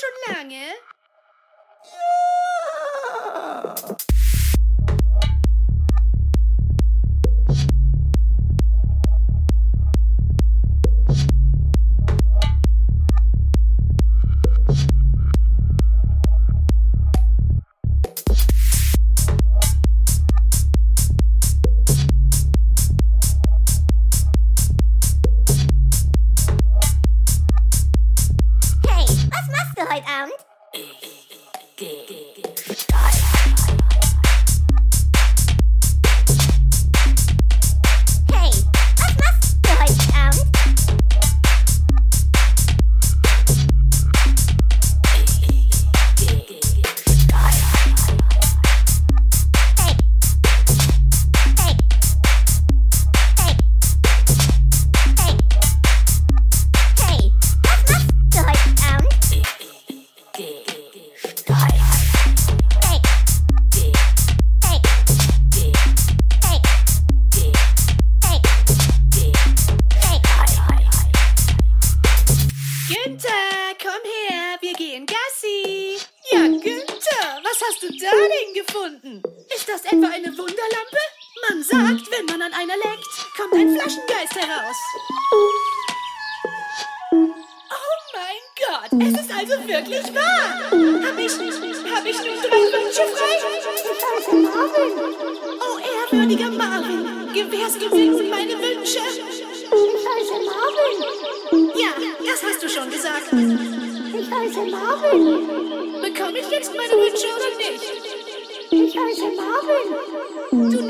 schon lange?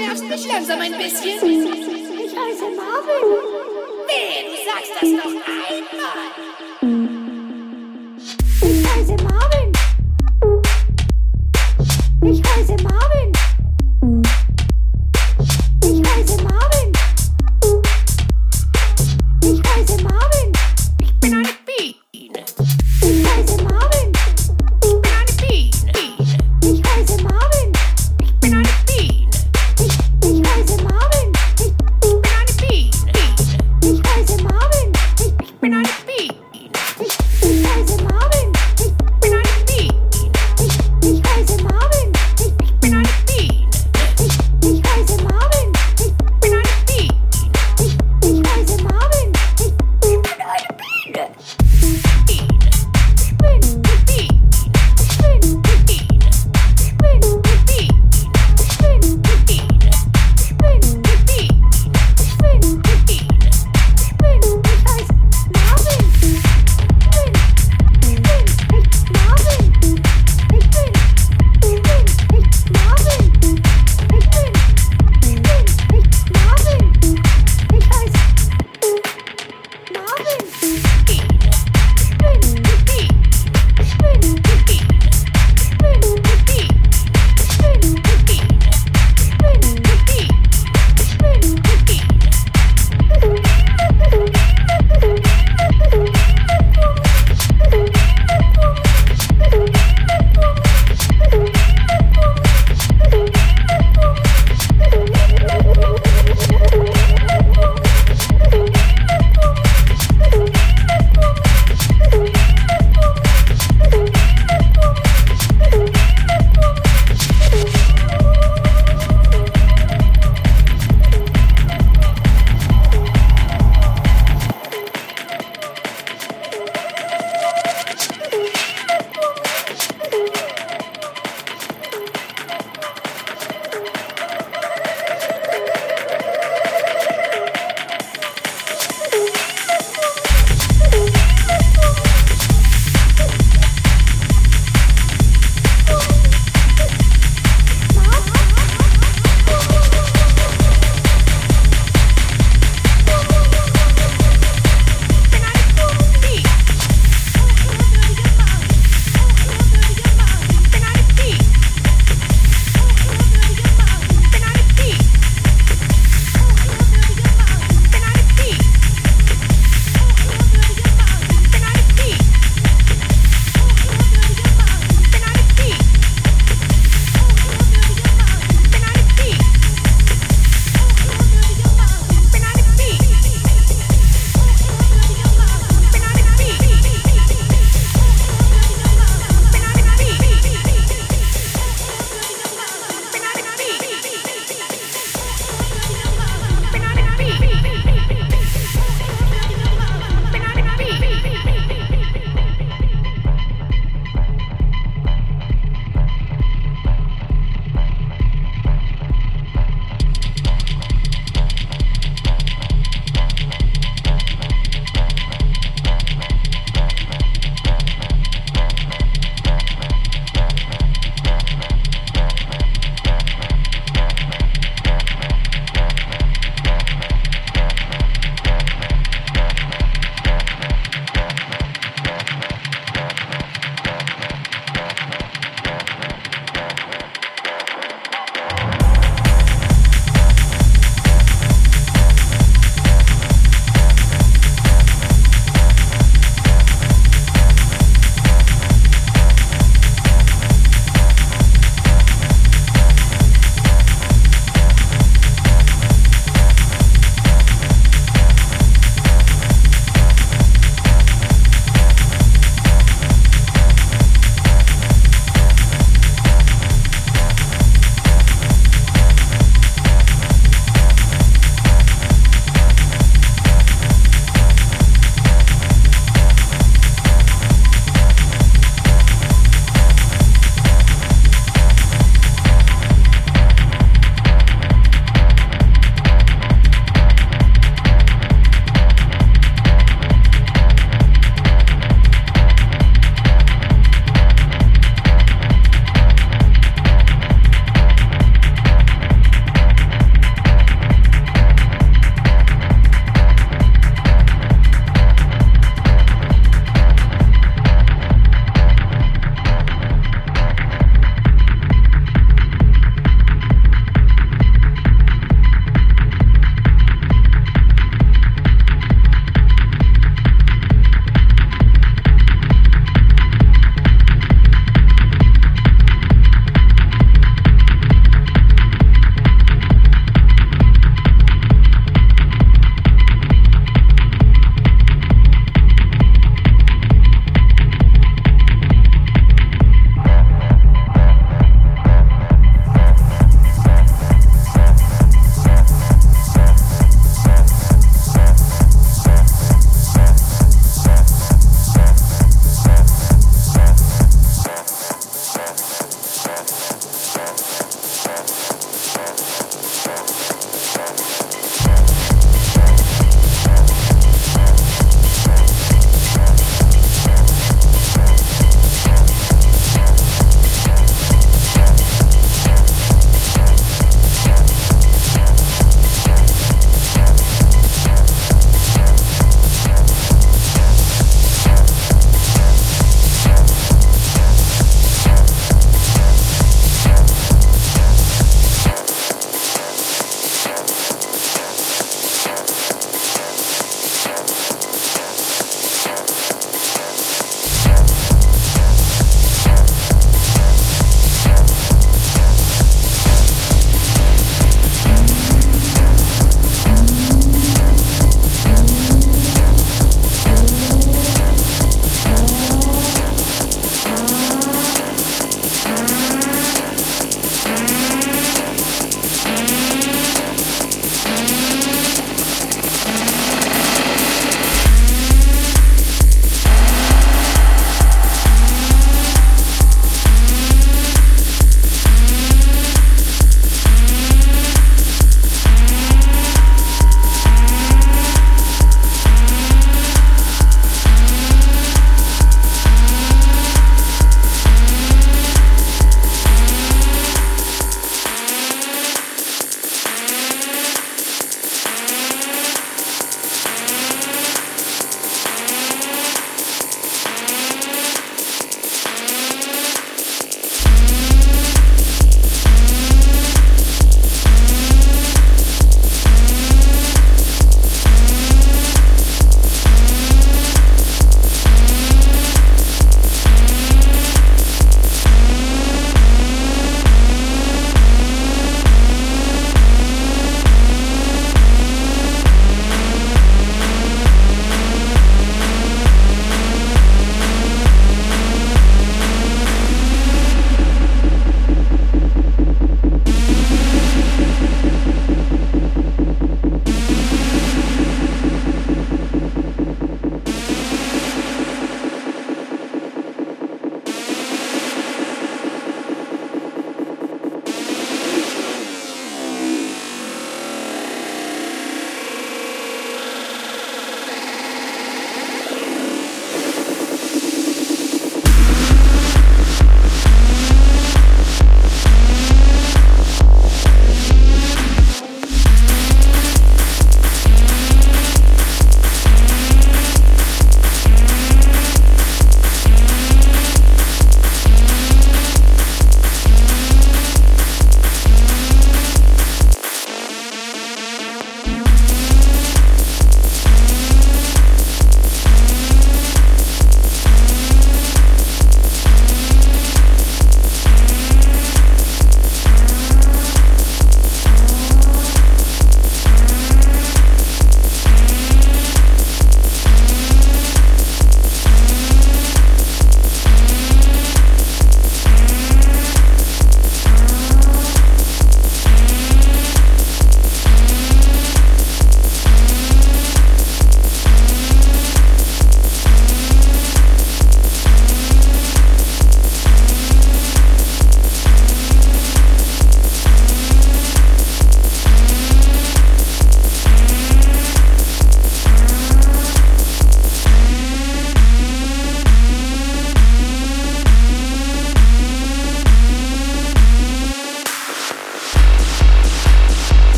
nervst mich langsam ein bisschen. Ich heiße Marvin. Weh, du sagst das noch einmal.